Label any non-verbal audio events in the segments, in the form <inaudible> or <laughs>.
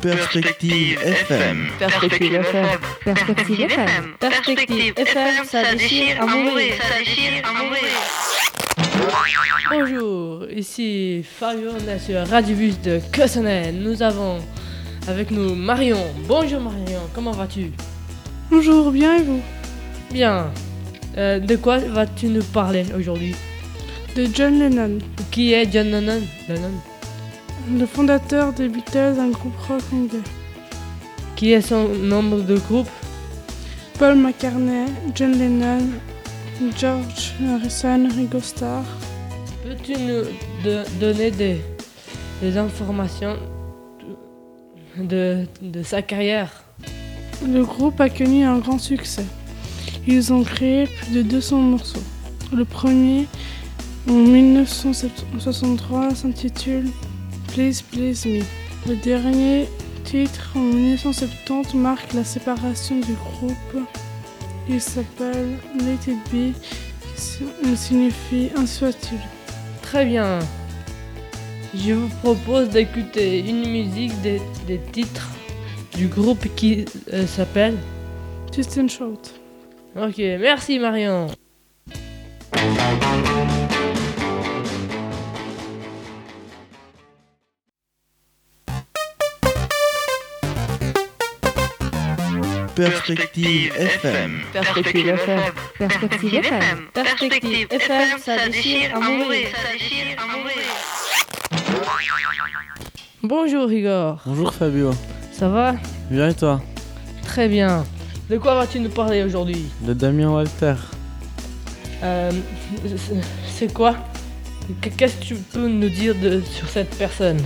Perspective FM. Perspective FM. Perspective FM. Perspective FM, ça déchire à mourir. ça déchire à mourir. Bonjour, ici Fabio, on est sur Radio Bus de Cossonay. Nous avons avec nous Marion. Bonjour Marion, comment vas-tu? Bonjour, bien et vous? Bien. Euh, de quoi vas-tu nous parler aujourd'hui? De John Lennon, Qui est John Lennon? Lennon le fondateur des Beatles, un groupe rock anglais. Qui est son nombre de groupe Paul McCartney, John Lennon, George Harrison, Ringo Starr. Peux-tu nous de- donner des, des informations de, de sa carrière? Le groupe a connu un grand succès. Ils ont créé plus de 200 morceaux. Le premier, en 1963, s'intitule Please Please Me. Le dernier titre, en 1970, marque la séparation du groupe. Il s'appelle Let It Be, qui si- signifie soit-il. Très bien. Je vous propose d'écouter une musique des, des titres du groupe qui euh, s'appelle. Just and Shout. Ok, merci Marion. Perspective FM. Perspective FM. Perspective FM. Perspective FM, ça déchire à mourir. ça déchire à mourir. Bonjour Igor, Bonjour Fabio, ça va? Bien et toi? Très bien. De quoi vas-tu nous parler aujourd'hui? De Damien Walter. Euh, c'est- C'est quoi Qu'est-ce que tu peux nous dire de, sur cette personne?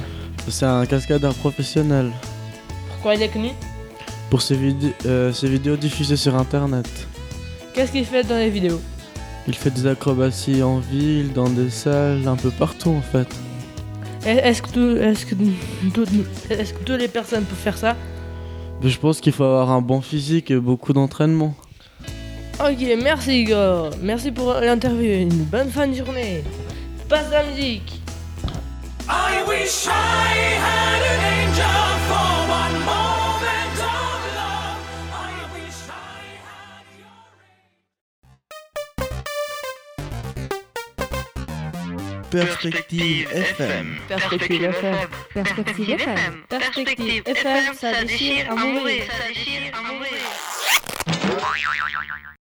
C'est un cascadeur professionnel Pourquoi il est connu? Pour ses, vid- euh, ses vidéos diffusées sur internet. Qu'est-ce qu'il fait dans les vidéos? Il fait des acrobaties en ville, dans des salles, un peu partout en fait. Est- Est-ce que, tout- est-ce que, <laughs> tout- que toutes les personnes peuvent faire ça? Je pense qu'il faut avoir un bon physique et beaucoup d'entraînement. Ok, merci Igor. Merci pour l'interview. Une bonne fin de journée. Passe la musique. I wish I had an Perspective FM. Perspective FM. Perspective FM. Perspective FM, ça déchire à mourir. ça déchire à mourir.